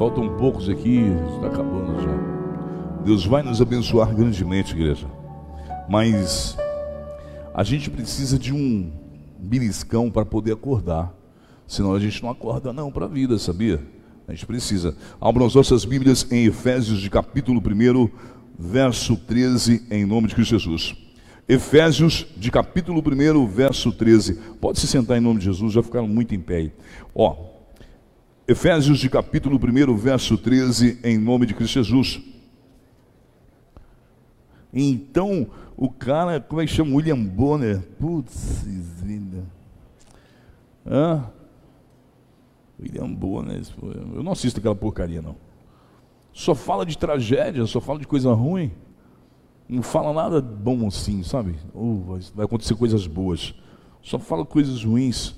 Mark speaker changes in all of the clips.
Speaker 1: faltam poucos aqui, está acabando já. Deus vai nos abençoar grandemente, igreja. Mas a gente precisa de um beliscão para poder acordar. Senão a gente não acorda não para a vida, sabia? A gente precisa. Abram as nossas Bíblias em Efésios de capítulo 1, verso 13, em nome de Cristo Jesus. Efésios de capítulo 1, verso 13. Pode se sentar em nome de Jesus, já ficaram muito em pé. Ó, Efésios de capítulo 1, verso 13, em nome de Cristo Jesus. Então, o cara, como é que chama? William Bonner. Putz, vida. Hã? William Bonner. Eu não assisto aquela porcaria, não. Só fala de tragédia, só fala de coisa ruim. Não fala nada bom assim, sabe? Oh, vai acontecer coisas boas. Só fala coisas ruins.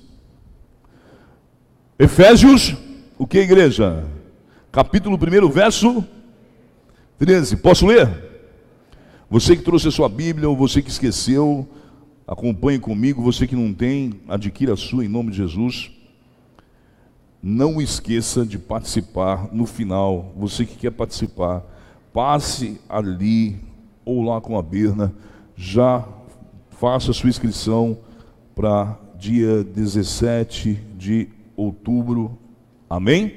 Speaker 1: Efésios o que, igreja? Capítulo 1, verso 13. Posso ler? Você que trouxe a sua Bíblia, ou você que esqueceu, acompanhe comigo. Você que não tem, adquira a sua em nome de Jesus. Não esqueça de participar no final. Você que quer participar, passe ali ou lá com a Berna. Já faça a sua inscrição para dia 17 de outubro Amém?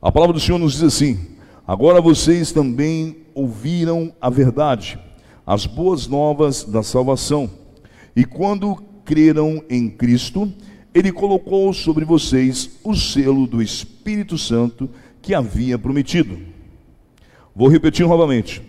Speaker 1: A palavra do Senhor nos diz assim: Agora vocês também ouviram a verdade, as boas novas da salvação. E quando creram em Cristo, ele colocou sobre vocês o selo do Espírito Santo que havia prometido. Vou repetir novamente.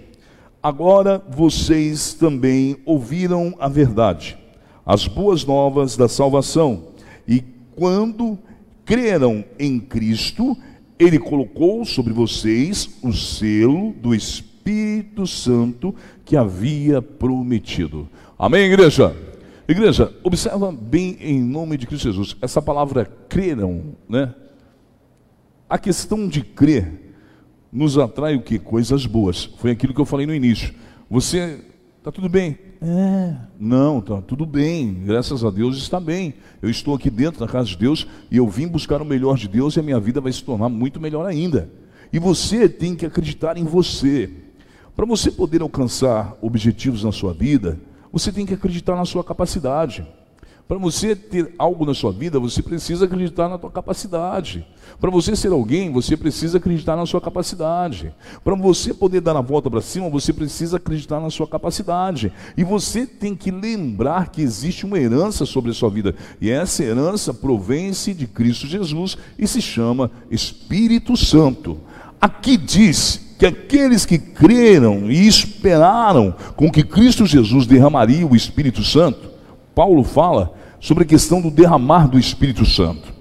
Speaker 1: Agora vocês também ouviram a verdade, as boas novas da salvação. E quando creram em Cristo, ele colocou sobre vocês o selo do Espírito Santo que havia prometido. Amém, igreja? Igreja, observa bem em nome de Cristo Jesus. Essa palavra creram, né? A questão de crer nos atrai o que? Coisas boas. Foi aquilo que eu falei no início. Você Está tudo bem? É. Não, está tudo bem. Graças a Deus está bem. Eu estou aqui dentro da casa de Deus e eu vim buscar o melhor de Deus e a minha vida vai se tornar muito melhor ainda. E você tem que acreditar em você. Para você poder alcançar objetivos na sua vida, você tem que acreditar na sua capacidade. Para você ter algo na sua vida, você precisa acreditar na sua capacidade. Para você ser alguém, você precisa acreditar na sua capacidade. Para você poder dar a volta para cima, você precisa acreditar na sua capacidade. E você tem que lembrar que existe uma herança sobre a sua vida. E essa herança provém-se de Cristo Jesus e se chama Espírito Santo. Aqui diz que aqueles que creram e esperaram com que Cristo Jesus derramaria o Espírito Santo, Paulo fala sobre a questão do derramar do Espírito Santo.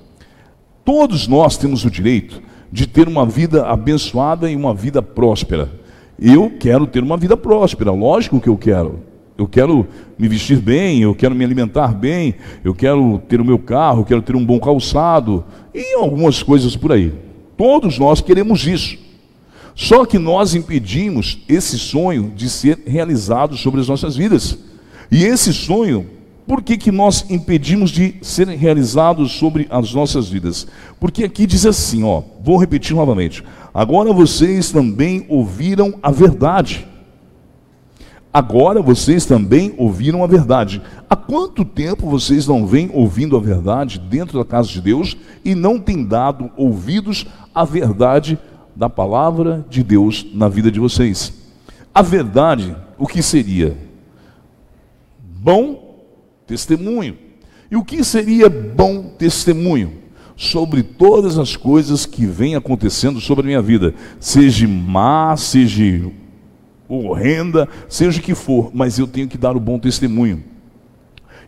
Speaker 1: Todos nós temos o direito de ter uma vida abençoada e uma vida próspera. Eu quero ter uma vida próspera, lógico que eu quero. Eu quero me vestir bem, eu quero me alimentar bem, eu quero ter o meu carro, eu quero ter um bom calçado e algumas coisas por aí. Todos nós queremos isso. Só que nós impedimos esse sonho de ser realizado sobre as nossas vidas. E esse sonho por que, que nós impedimos de ser realizados sobre as nossas vidas? Porque aqui diz assim, ó, vou repetir novamente. Agora vocês também ouviram a verdade. Agora vocês também ouviram a verdade. Há quanto tempo vocês não vêm ouvindo a verdade dentro da casa de Deus e não têm dado ouvidos à verdade da palavra de Deus na vida de vocês? A verdade, o que seria? Bom testemunho. E o que seria bom testemunho? Sobre todas as coisas que vêm acontecendo sobre a minha vida, seja má, seja horrenda, seja o que for, mas eu tenho que dar o bom testemunho.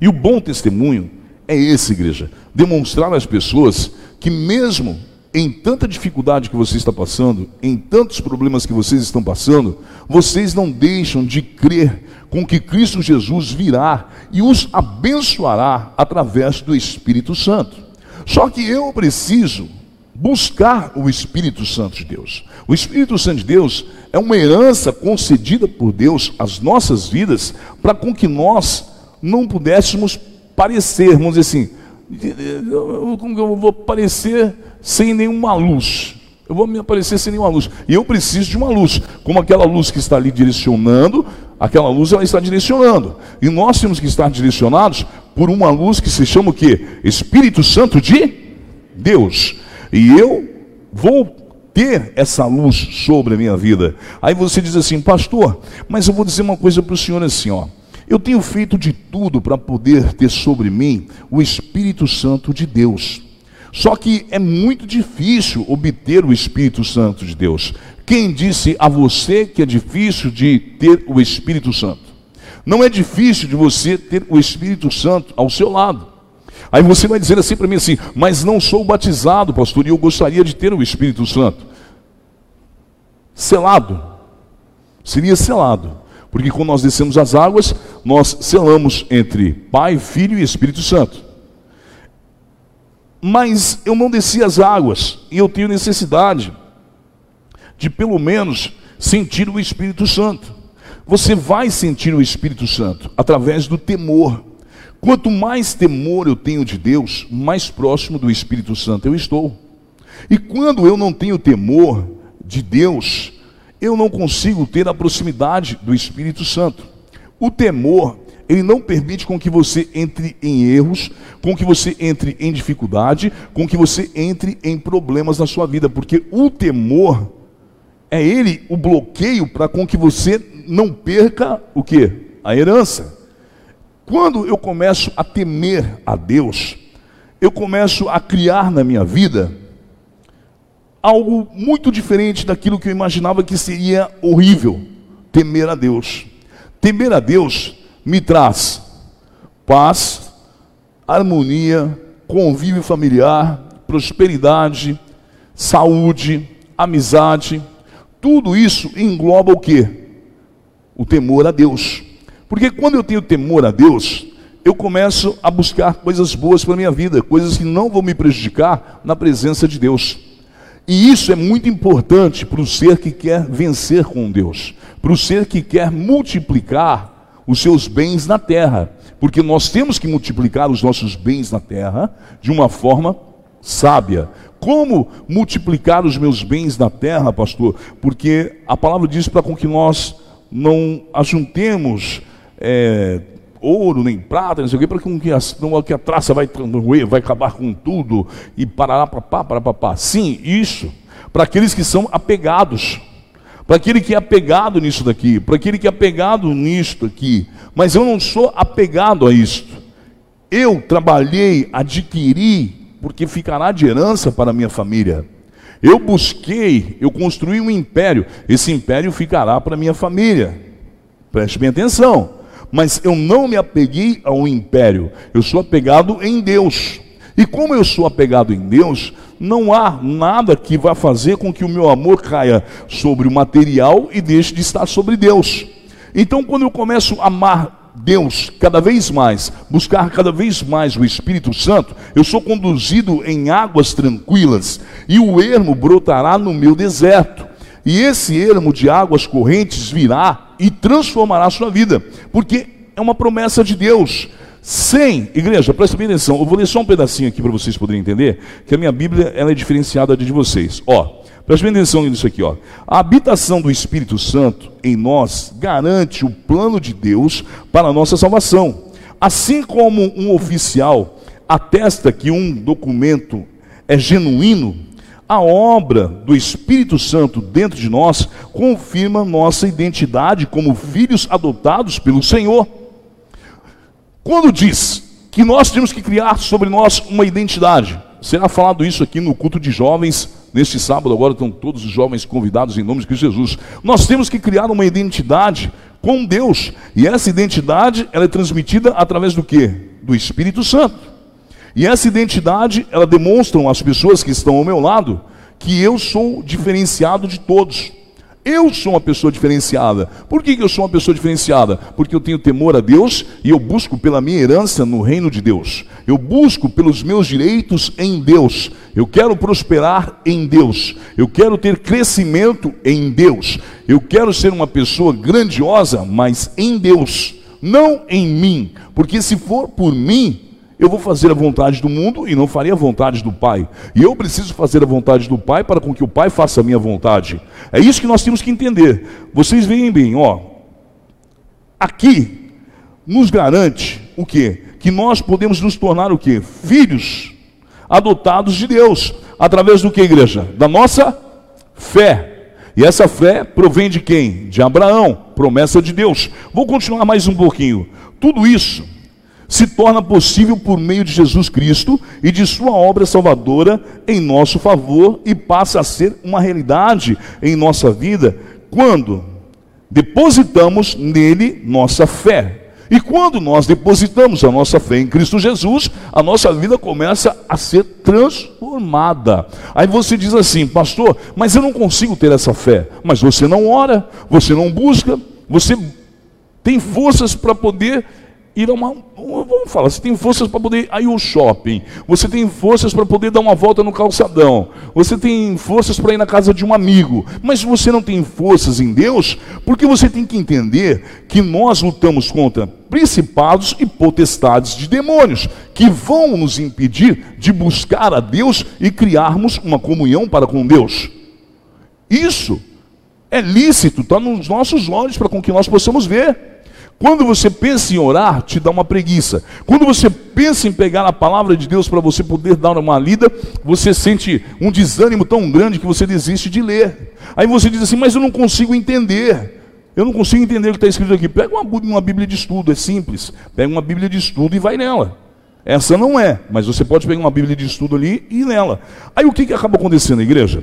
Speaker 1: E o bom testemunho é esse, igreja, demonstrar às pessoas que mesmo em tanta dificuldade que você está passando, em tantos problemas que vocês estão passando, vocês não deixam de crer com que Cristo Jesus virá e os abençoará através do Espírito Santo. Só que eu preciso buscar o Espírito Santo de Deus. O Espírito Santo de Deus é uma herança concedida por Deus às nossas vidas para com que nós não pudéssemos parecer, vamos dizer assim, eu vou parecer sem nenhuma luz. Eu vou me aparecer sem nenhuma luz. E eu preciso de uma luz. Como aquela luz que está ali direcionando, aquela luz ela está direcionando. E nós temos que estar direcionados por uma luz que se chama o quê? Espírito Santo de Deus. E eu vou ter essa luz sobre a minha vida. Aí você diz assim, pastor, mas eu vou dizer uma coisa para o senhor assim, ó. Eu tenho feito de tudo para poder ter sobre mim o Espírito Santo de Deus. Só que é muito difícil obter o Espírito Santo de Deus. Quem disse a você que é difícil de ter o Espírito Santo? Não é difícil de você ter o Espírito Santo ao seu lado. Aí você vai dizer assim para mim assim, mas não sou batizado, pastor, e eu gostaria de ter o Espírito Santo. Selado. Seria selado. Porque quando nós descemos as águas, nós selamos entre Pai, Filho e Espírito Santo mas eu não desci as águas e eu tenho necessidade de pelo menos sentir o Espírito Santo. Você vai sentir o Espírito Santo através do temor. Quanto mais temor eu tenho de Deus, mais próximo do Espírito Santo eu estou. E quando eu não tenho temor de Deus, eu não consigo ter a proximidade do Espírito Santo. O temor ele não permite com que você entre em erros, com que você entre em dificuldade, com que você entre em problemas na sua vida, porque o temor é ele o bloqueio para com que você não perca o que? A herança. Quando eu começo a temer a Deus, eu começo a criar na minha vida algo muito diferente daquilo que eu imaginava que seria horrível, temer a Deus. Temer a Deus me traz paz, harmonia, convívio familiar, prosperidade, saúde, amizade. Tudo isso engloba o que? O temor a Deus. Porque quando eu tenho temor a Deus, eu começo a buscar coisas boas para a minha vida, coisas que não vão me prejudicar na presença de Deus. E isso é muito importante para o ser que quer vencer com Deus, para o ser que quer multiplicar os seus bens na terra, porque nós temos que multiplicar os nossos bens na terra de uma forma sábia. Como multiplicar os meus bens na terra, pastor? Porque a palavra diz para com que nós não ajuntemos é, ouro nem prata, não sei o quê, para que a, que a traça vai vai acabar com tudo e parará papá, para papá. Sim, isso. Para aqueles que são apegados para aquele que é apegado nisso daqui, para aquele que é apegado nisto aqui, mas eu não sou apegado a isto. Eu trabalhei, adquiri, porque ficará de herança para a minha família. Eu busquei, eu construí um império, esse império ficará para a minha família. Preste bem atenção. Mas eu não me apeguei ao império, eu sou apegado em Deus. E como eu sou apegado em Deus, não há nada que vá fazer com que o meu amor caia sobre o material e deixe de estar sobre Deus. Então, quando eu começo a amar Deus cada vez mais, buscar cada vez mais o Espírito Santo, eu sou conduzido em águas tranquilas e o ermo brotará no meu deserto. E esse ermo de águas correntes virá e transformará a sua vida, porque é uma promessa de Deus. Sem, igreja, presta bem atenção, eu vou ler só um pedacinho aqui para vocês poderem entender, que a minha Bíblia ela é diferenciada de vocês. Ó, presta bem atenção nisso aqui, ó. A habitação do Espírito Santo em nós garante o plano de Deus para a nossa salvação. Assim como um oficial atesta que um documento é genuíno, a obra do Espírito Santo dentro de nós confirma nossa identidade como filhos adotados pelo Senhor. Quando diz que nós temos que criar sobre nós uma identidade, será falado isso aqui no culto de jovens, neste sábado, agora estão todos os jovens convidados em nome de Cristo Jesus. Nós temos que criar uma identidade com Deus, e essa identidade ela é transmitida através do que? Do Espírito Santo. E essa identidade, ela demonstra às pessoas que estão ao meu lado que eu sou diferenciado de todos. Eu sou uma pessoa diferenciada. Por que, eu sou uma pessoa diferenciada? Porque eu tenho temor a Deus e eu busco pela minha herança no reino de Deus. Eu busco pelos meus direitos em Deus. Eu quero prosperar em Deus. Eu quero ter crescimento em Deus. Eu quero ser uma pessoa grandiosa, mas em Deus, não em mim. Porque se for por mim, eu vou fazer a vontade do mundo e não farei a vontade do Pai. E eu preciso fazer a vontade do Pai para com que o Pai faça a minha vontade. É isso que nós temos que entender. Vocês veem bem, ó. Aqui nos garante o quê? Que nós podemos nos tornar o quê? Filhos adotados de Deus. Através do que, igreja? Da nossa fé. E essa fé provém de quem? De Abraão, promessa de Deus. Vou continuar mais um pouquinho. Tudo isso se torna possível por meio de Jesus Cristo e de Sua obra salvadora em nosso favor e passa a ser uma realidade em nossa vida quando depositamos nele nossa fé. E quando nós depositamos a nossa fé em Cristo Jesus, a nossa vida começa a ser transformada. Aí você diz assim, pastor, mas eu não consigo ter essa fé. Mas você não ora, você não busca, você tem forças para poder ir a uma. Vamos falar, você tem forças para poder ir ao shopping, você tem forças para poder dar uma volta no calçadão, você tem forças para ir na casa de um amigo, mas você não tem forças em Deus, porque você tem que entender que nós lutamos contra principados e potestades de demônios, que vão nos impedir de buscar a Deus e criarmos uma comunhão para com Deus. Isso é lícito, está nos nossos olhos para com que nós possamos ver. Quando você pensa em orar, te dá uma preguiça. Quando você pensa em pegar a palavra de Deus para você poder dar uma lida, você sente um desânimo tão grande que você desiste de ler. Aí você diz assim: Mas eu não consigo entender. Eu não consigo entender o que está escrito aqui. Pega uma, uma Bíblia de estudo, é simples. Pega uma Bíblia de estudo e vai nela. Essa não é, mas você pode pegar uma Bíblia de estudo ali e ir nela. Aí o que, que acaba acontecendo igreja?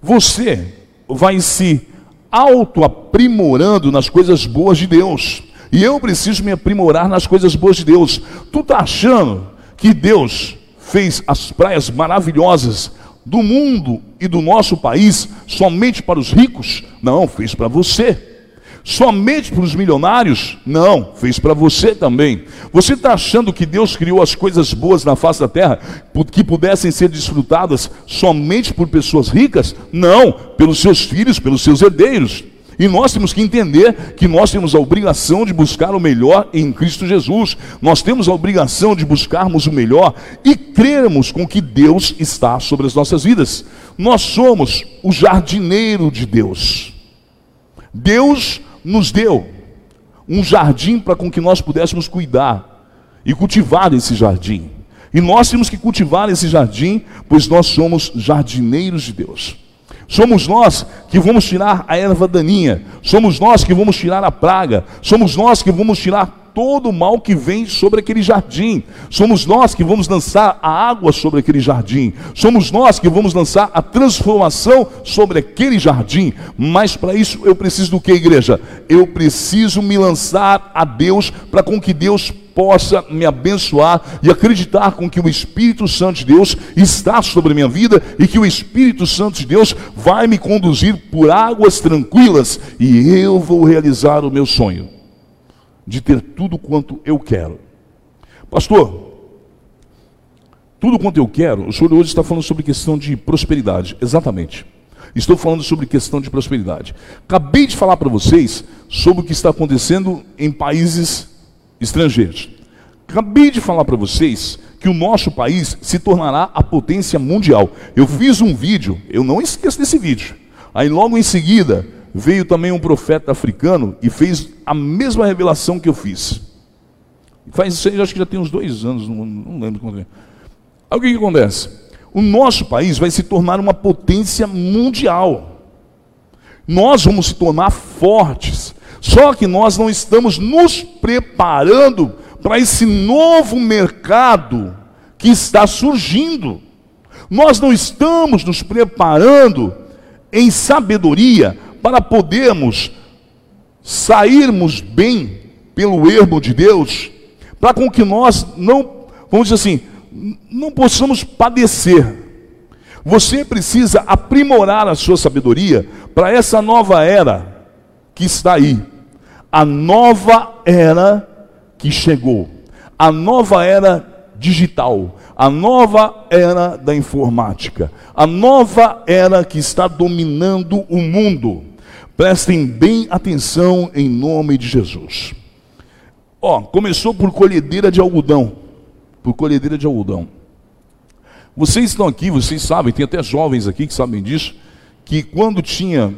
Speaker 1: Você vai se auto-aprimorando nas coisas boas de Deus. E eu preciso me aprimorar nas coisas boas de Deus. Tu está achando que Deus fez as praias maravilhosas do mundo e do nosso país somente para os ricos? Não, fez para você. Somente para os milionários? Não, fez para você também. Você está achando que Deus criou as coisas boas na face da terra que pudessem ser desfrutadas somente por pessoas ricas? Não, pelos seus filhos, pelos seus herdeiros. E nós temos que entender que nós temos a obrigação de buscar o melhor em Cristo Jesus. Nós temos a obrigação de buscarmos o melhor e crermos com que Deus está sobre as nossas vidas. Nós somos o jardineiro de Deus. Deus nos deu um jardim para com que nós pudéssemos cuidar e cultivar esse jardim. E nós temos que cultivar esse jardim, pois nós somos jardineiros de Deus. Somos nós que vamos tirar a erva daninha, somos nós que vamos tirar a praga, somos nós que vamos tirar todo o mal que vem sobre aquele jardim, somos nós que vamos lançar a água sobre aquele jardim, somos nós que vamos lançar a transformação sobre aquele jardim. Mas para isso eu preciso do que, igreja? Eu preciso me lançar a Deus para com que Deus possa me abençoar e acreditar com que o Espírito Santo de Deus está sobre minha vida e que o Espírito Santo de Deus vai me conduzir por águas tranquilas e eu vou realizar o meu sonho de ter tudo quanto eu quero. Pastor, tudo quanto eu quero, o senhor hoje está falando sobre questão de prosperidade, exatamente. Estou falando sobre questão de prosperidade. Acabei de falar para vocês sobre o que está acontecendo em países estrangeiros. Acabei de falar para vocês que o nosso país se tornará a potência mundial. Eu fiz um vídeo, eu não esqueço desse vídeo. Aí logo em seguida veio também um profeta africano e fez a mesma revelação que eu fiz. Faz acho que já tem uns dois anos, não, não lembro quando é. Aí o que, que acontece? O nosso país vai se tornar uma potência mundial. Nós vamos se tornar fortes. Só que nós não estamos nos preparando para esse novo mercado que está surgindo. Nós não estamos nos preparando em sabedoria para podermos sairmos bem pelo ermo de Deus, para com que nós não, vamos dizer assim, não possamos padecer. Você precisa aprimorar a sua sabedoria para essa nova era que está aí. A nova era que chegou. A nova era digital. A nova era da informática. A nova era que está dominando o mundo. Prestem bem atenção em nome de Jesus. Ó, começou por colhedeira de algodão, por colhedeira de algodão. Vocês estão aqui, vocês sabem, tem até jovens aqui que sabem disso, que quando tinha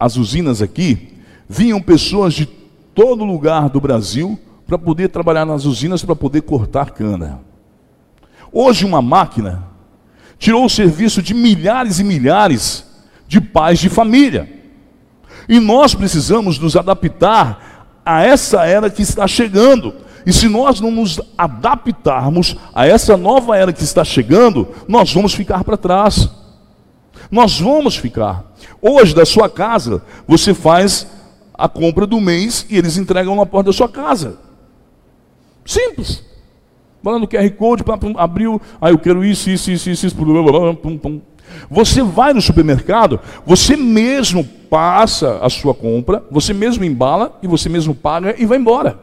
Speaker 1: as usinas aqui, vinham pessoas de todo lugar do Brasil para poder trabalhar nas usinas, para poder cortar cana. Hoje, uma máquina tirou o serviço de milhares e milhares de pais de família. E nós precisamos nos adaptar a essa era que está chegando. E se nós não nos adaptarmos a essa nova era que está chegando, nós vamos ficar para trás. Nós vamos ficar. Hoje, da sua casa, você faz a compra do mês e eles entregam na porta da sua casa. Simples. Falando QR Code, abriu, ah, eu quero isso, isso, isso, isso, isso, pum, pum. Você vai no supermercado, você mesmo passa a sua compra, você mesmo embala e você mesmo paga e vai embora.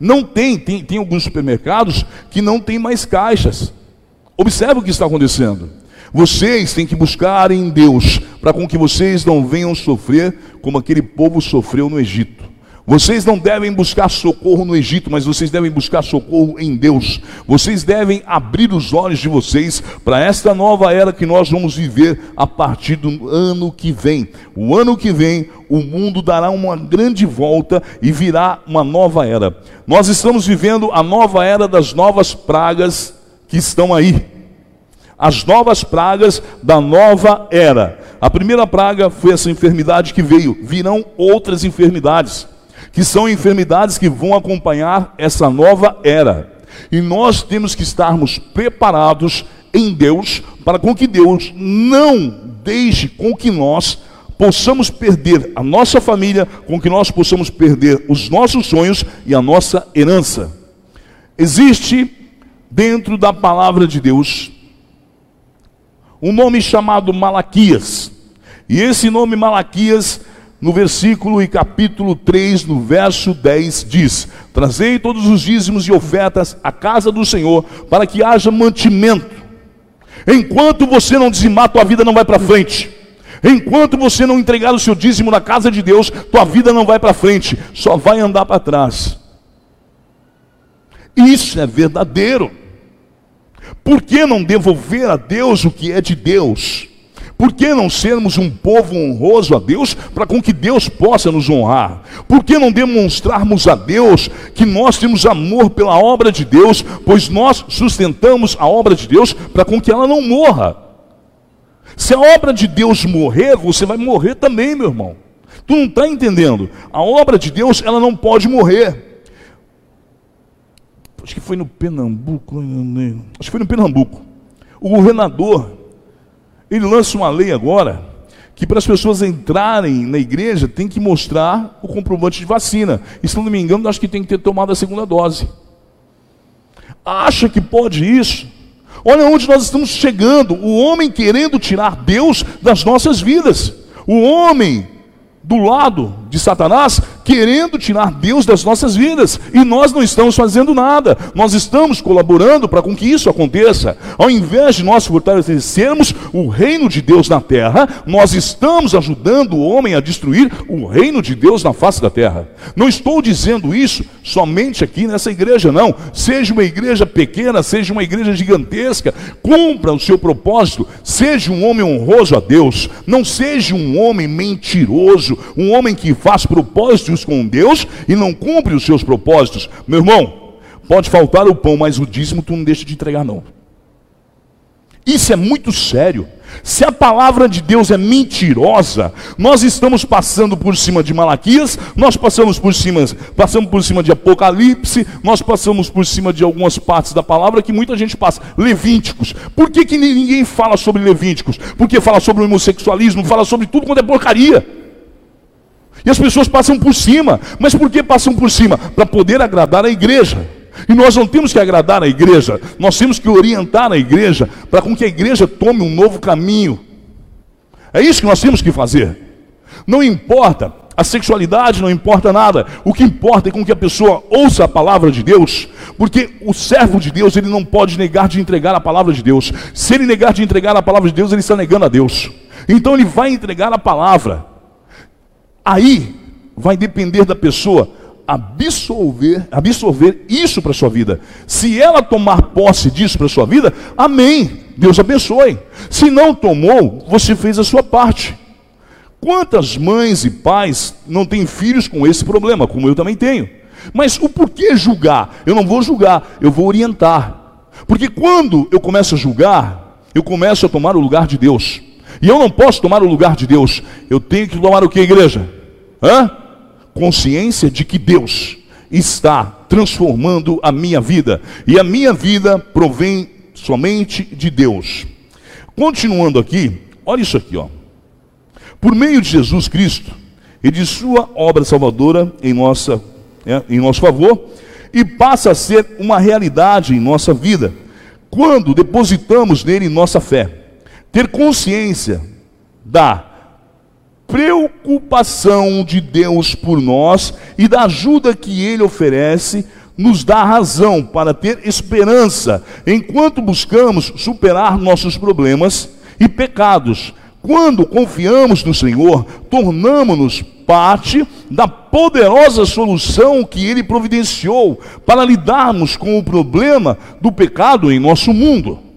Speaker 1: Não tem, tem, tem alguns supermercados que não tem mais caixas. Observe o que está acontecendo. Vocês têm que buscar em Deus, para com que vocês não venham sofrer como aquele povo sofreu no Egito. Vocês não devem buscar socorro no Egito, mas vocês devem buscar socorro em Deus. Vocês devem abrir os olhos de vocês para esta nova era que nós vamos viver a partir do ano que vem. O ano que vem, o mundo dará uma grande volta e virá uma nova era. Nós estamos vivendo a nova era das novas pragas que estão aí. As novas pragas da nova era. A primeira praga foi essa enfermidade que veio, virão outras enfermidades que são enfermidades que vão acompanhar essa nova era. E nós temos que estarmos preparados em Deus para com que Deus não deixe com que nós possamos perder a nossa família, com que nós possamos perder os nossos sonhos e a nossa herança. Existe dentro da palavra de Deus um nome chamado Malaquias. E esse nome Malaquias no versículo e capítulo 3, no verso 10, diz: Trazei todos os dízimos e ofertas à casa do Senhor, para que haja mantimento. Enquanto você não dizimar, tua vida não vai para frente. Enquanto você não entregar o seu dízimo na casa de Deus, tua vida não vai para frente, só vai andar para trás. Isso é verdadeiro. Por que não devolver a Deus o que é de Deus? Por que não sermos um povo honroso a Deus para com que Deus possa nos honrar? Por que não demonstrarmos a Deus que nós temos amor pela obra de Deus, pois nós sustentamos a obra de Deus para com que ela não morra? Se a obra de Deus morrer, você vai morrer também, meu irmão. Tu não está entendendo? A obra de Deus, ela não pode morrer. Acho que foi no Pernambuco, acho que foi no Pernambuco. O governador ele lança uma lei agora que para as pessoas entrarem na igreja tem que mostrar o comprovante de vacina. E se não me engano, acho que tem que ter tomado a segunda dose. Acha que pode isso? Olha onde nós estamos chegando. O homem querendo tirar Deus das nossas vidas. O homem do lado de Satanás, querendo tirar Deus das nossas vidas, e nós não estamos fazendo nada, nós estamos colaborando para com que isso aconteça. Ao invés de nós fortalecermos o reino de Deus na terra, nós estamos ajudando o homem a destruir o reino de Deus na face da terra. Não estou dizendo isso somente aqui nessa igreja, não. Seja uma igreja pequena, seja uma igreja gigantesca, cumpra o seu propósito, seja um homem honroso a Deus, não seja um homem mentiroso um homem que faz propósitos com Deus e não cumpre os seus propósitos. Meu irmão, pode faltar o pão, mas o dízimo tu não deixa de entregar, não. Isso é muito sério. Se a palavra de Deus é mentirosa, nós estamos passando por cima de Malaquias, nós passamos por cima, passamos por cima de Apocalipse, nós passamos por cima de algumas partes da palavra que muita gente passa. Levíticos. Por que, que ninguém fala sobre Levíticos? Porque fala sobre o homossexualismo, fala sobre tudo quanto é porcaria. E as pessoas passam por cima. Mas por que passam por cima? Para poder agradar a igreja. E nós não temos que agradar a igreja, nós temos que orientar a igreja para com que a igreja tome um novo caminho. É isso que nós temos que fazer. Não importa a sexualidade, não importa nada. O que importa é com que a pessoa ouça a palavra de Deus, porque o servo de Deus, ele não pode negar de entregar a palavra de Deus. Se ele negar de entregar a palavra de Deus, ele está negando a Deus. Então ele vai entregar a palavra. Aí vai depender da pessoa absorver, absorver isso para sua vida. Se ela tomar posse disso para sua vida, amém. Deus abençoe. Se não tomou, você fez a sua parte. Quantas mães e pais não têm filhos com esse problema, como eu também tenho? Mas o porquê julgar? Eu não vou julgar, eu vou orientar. Porque quando eu começo a julgar, eu começo a tomar o lugar de Deus. E eu não posso tomar o lugar de Deus. Eu tenho que tomar o que, igreja? Hã? Consciência de que Deus está transformando a minha vida. E a minha vida provém somente de Deus. Continuando aqui, olha isso aqui, ó. Por meio de Jesus Cristo e de sua obra salvadora em nossa é, em nosso favor e passa a ser uma realidade em nossa vida quando depositamos nele nossa fé. Ter consciência da preocupação de Deus por nós e da ajuda que ele oferece nos dá razão para ter esperança enquanto buscamos superar nossos problemas e pecados. Quando confiamos no Senhor, tornamos-nos parte da poderosa solução que ele providenciou para lidarmos com o problema do pecado em nosso mundo.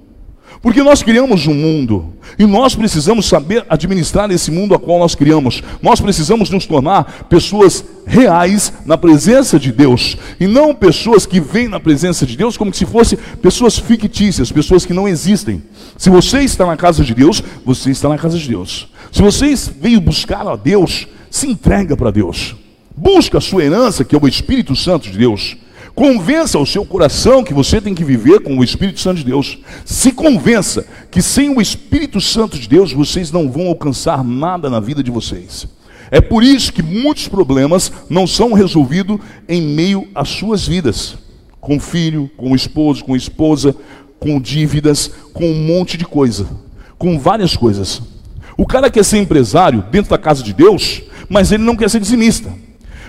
Speaker 1: Porque nós criamos um mundo e nós precisamos saber administrar esse mundo a qual nós criamos. Nós precisamos nos tornar pessoas reais na presença de Deus e não pessoas que vêm na presença de Deus como se fossem pessoas fictícias, pessoas que não existem. Se você está na casa de Deus, você está na casa de Deus. Se você veio buscar a Deus, se entrega para Deus. Busca a sua herança, que é o Espírito Santo de Deus. Convença o seu coração que você tem que viver com o Espírito Santo de Deus. Se convença que sem o Espírito Santo de Deus vocês não vão alcançar nada na vida de vocês. É por isso que muitos problemas não são resolvidos em meio às suas vidas. Com filho, com esposo, com esposa, com dívidas, com um monte de coisa. Com várias coisas. O cara quer ser empresário dentro da casa de Deus, mas ele não quer ser dizimista.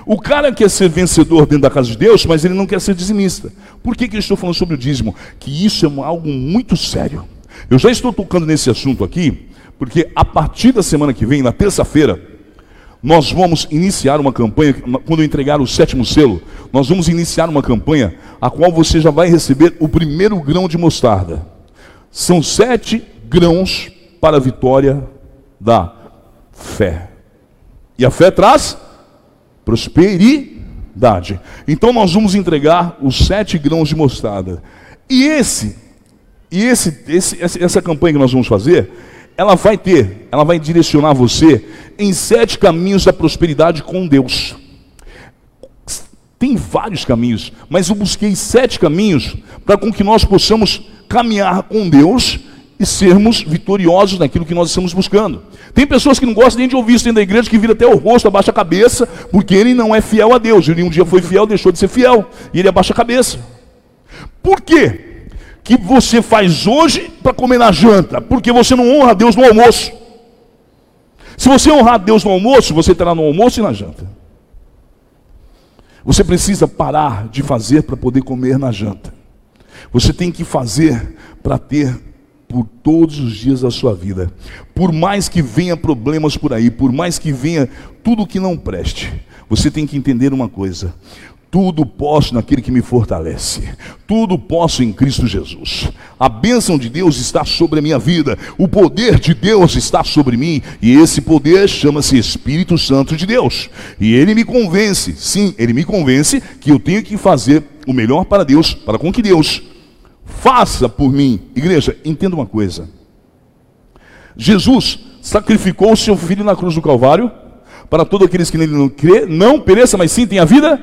Speaker 1: O cara quer ser vencedor dentro da casa de Deus, mas ele não quer ser dizimista. Por que, que eu estou falando sobre o dízimo? Que isso é algo muito sério. Eu já estou tocando nesse assunto aqui, porque a partir da semana que vem, na terça-feira, nós vamos iniciar uma campanha, quando entregar o sétimo selo, nós vamos iniciar uma campanha a qual você já vai receber o primeiro grão de mostarda. São sete grãos para a vitória da fé. E a fé traz prosperidade. Então nós vamos entregar os sete grãos de mostarda. E esse, e esse, esse, essa campanha que nós vamos fazer, ela vai ter, ela vai direcionar você em sete caminhos da prosperidade com Deus. Tem vários caminhos, mas eu busquei sete caminhos para com que nós possamos caminhar com Deus e sermos vitoriosos naquilo que nós estamos buscando. Tem pessoas que não gostam nem de ouvir isso dentro da igreja, que vira até o rosto, abaixa a cabeça, porque ele não é fiel a Deus. Ele um dia foi fiel, deixou de ser fiel, e ele abaixa a cabeça. Por quê? Que você faz hoje para comer na janta? Porque você não honra a Deus no almoço. Se você honrar a Deus no almoço, você terá no almoço e na janta. Você precisa parar de fazer para poder comer na janta. Você tem que fazer para ter por todos os dias da sua vida. Por mais que venha problemas por aí, por mais que venha tudo que não preste, você tem que entender uma coisa: tudo posso naquele que me fortalece. Tudo posso em Cristo Jesus. A bênção de Deus está sobre a minha vida. O poder de Deus está sobre mim. E esse poder chama-se Espírito Santo de Deus. E ele me convence, sim, ele me convence que eu tenho que fazer o melhor para Deus, para com que Deus Faça por mim. Igreja, entenda uma coisa. Jesus sacrificou o seu filho na cruz do Calvário para todos aqueles que nele não crê, não pereça, mas sim tenha vida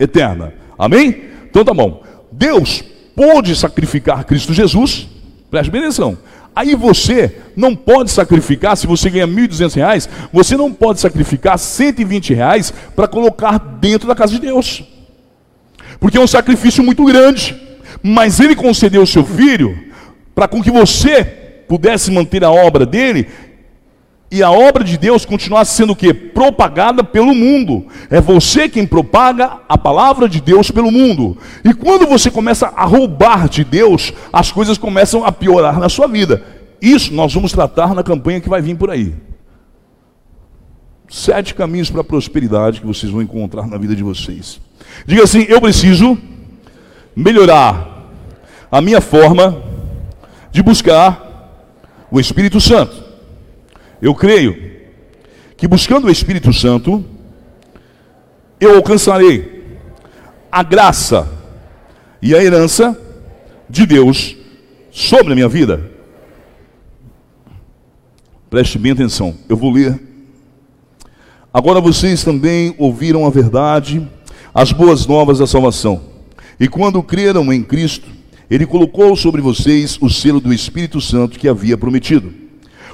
Speaker 1: eterna. Amém? Então tá bom. Deus pôde sacrificar Cristo Jesus, preste bem atenção. Aí você não pode sacrificar, se você ganha R$ 1.200, você não pode sacrificar 120 reais para colocar dentro da casa de Deus. Porque é um sacrifício muito grande. Mas ele concedeu o seu filho para com que você pudesse manter a obra dele e a obra de Deus continuasse sendo o? Propagada pelo mundo. É você quem propaga a palavra de Deus pelo mundo. E quando você começa a roubar de Deus, as coisas começam a piorar na sua vida. Isso nós vamos tratar na campanha que vai vir por aí. Sete caminhos para a prosperidade que vocês vão encontrar na vida de vocês. Diga assim: eu preciso melhorar a minha forma de buscar o Espírito Santo. Eu creio que buscando o Espírito Santo, eu alcançarei a graça e a herança de Deus sobre a minha vida. Preste bem atenção, eu vou ler Agora vocês também ouviram a verdade, as boas novas da salvação. E quando creram em Cristo, ele colocou sobre vocês o selo do Espírito Santo que havia prometido.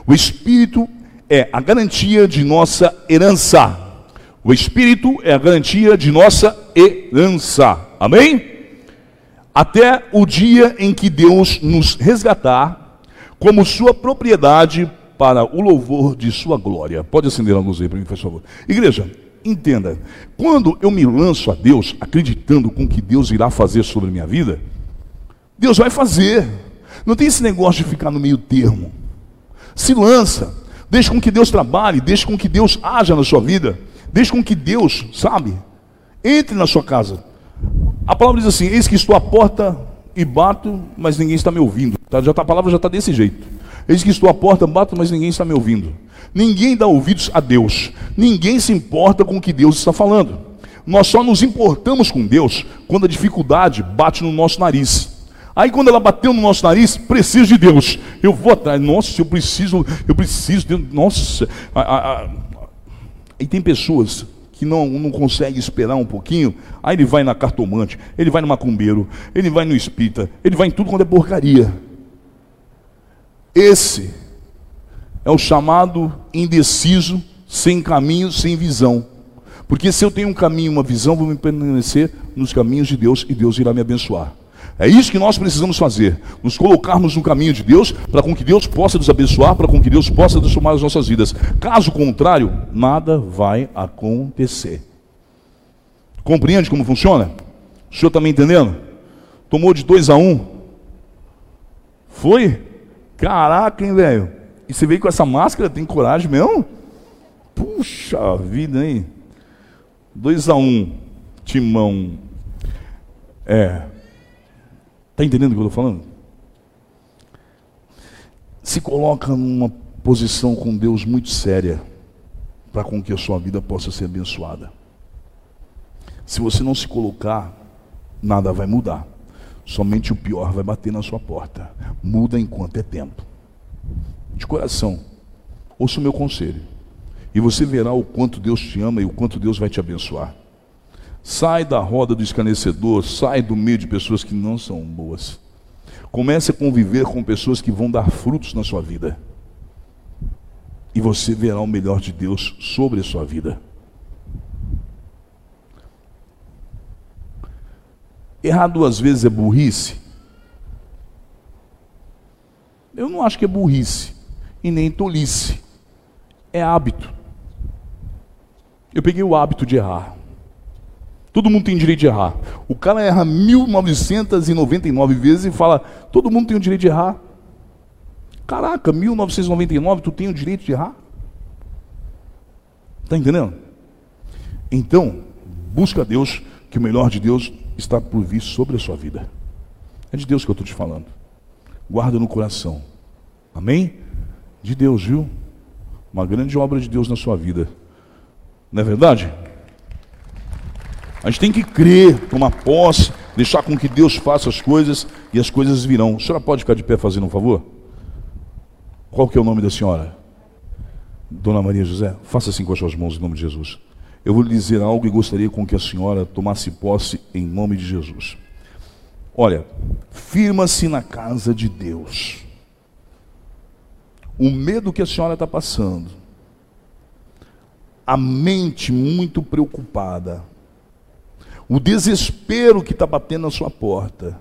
Speaker 1: O Espírito é a garantia de nossa herança. O Espírito é a garantia de nossa herança. Amém? Até o dia em que Deus nos resgatar como sua propriedade para o louvor de sua glória. Pode acender a luz aí para mim, por favor. Igreja, entenda, quando eu me lanço a Deus, acreditando com que Deus irá fazer sobre a minha vida, Deus vai fazer. Não tem esse negócio de ficar no meio termo. Se lança, deixe com que Deus trabalhe, deixe com que Deus haja na sua vida, deixe com que Deus, sabe, entre na sua casa. A palavra diz assim: Eis que estou à porta e bato, mas ninguém está me ouvindo. Tá, já tá, a palavra já está desse jeito. Eis que estou à porta, bato, mas ninguém está me ouvindo. Ninguém dá ouvidos a Deus. Ninguém se importa com o que Deus está falando. Nós só nos importamos com Deus quando a dificuldade bate no nosso nariz. Aí quando ela bateu no nosso nariz, preciso de Deus. Eu vou atrás. Nossa, eu preciso, eu preciso de Nossa. E tem pessoas que não, não conseguem esperar um pouquinho, aí ele vai na cartomante, ele vai no macumbeiro, ele vai no espírita, ele vai em tudo quando é porcaria. Esse é o chamado indeciso, sem caminho, sem visão. Porque se eu tenho um caminho, uma visão, vou me permanecer nos caminhos de Deus e Deus irá me abençoar. É isso que nós precisamos fazer, nos colocarmos no caminho de Deus, para com que Deus possa nos abençoar, para com que Deus possa transformar as nossas vidas. Caso contrário, nada vai acontecer. Compreende como funciona? O senhor está me entendendo? Tomou de 2 a 1? Um. Foi? Caraca, hein, velho? E você veio com essa máscara, tem coragem mesmo? Puxa vida, hein? 2 a 1 um, Timão. É. Tá entendendo o que eu estou falando? Se coloca numa posição com Deus muito séria para com que a sua vida possa ser abençoada. Se você não se colocar, nada vai mudar. Somente o pior vai bater na sua porta. Muda enquanto é tempo. De coração, ouça o meu conselho. E você verá o quanto Deus te ama e o quanto Deus vai te abençoar. Sai da roda do escarnecedor, sai do meio de pessoas que não são boas. Comece a conviver com pessoas que vão dar frutos na sua vida. E você verá o melhor de Deus sobre a sua vida. Errar duas vezes é burrice? Eu não acho que é burrice e nem tolice. É hábito. Eu peguei o hábito de errar. Todo mundo tem direito de errar. O cara erra 1999 vezes e fala: todo mundo tem o direito de errar. Caraca, 1999 tu tem o direito de errar? Está entendendo? Então, busca Deus, que o melhor de Deus está por vir sobre a sua vida. É de Deus que eu estou te falando. Guarda no coração. Amém? De Deus, viu? Uma grande obra de Deus na sua vida. Não é verdade? A gente tem que crer, tomar posse, deixar com que Deus faça as coisas e as coisas virão. A senhora pode ficar de pé fazendo um favor? Qual que é o nome da senhora? Dona Maria José? Faça assim com as suas mãos em nome de Jesus. Eu vou lhe dizer algo e gostaria com que a senhora tomasse posse em nome de Jesus. Olha, firma-se na casa de Deus. O medo que a senhora está passando, a mente muito preocupada, o desespero que está batendo na sua porta.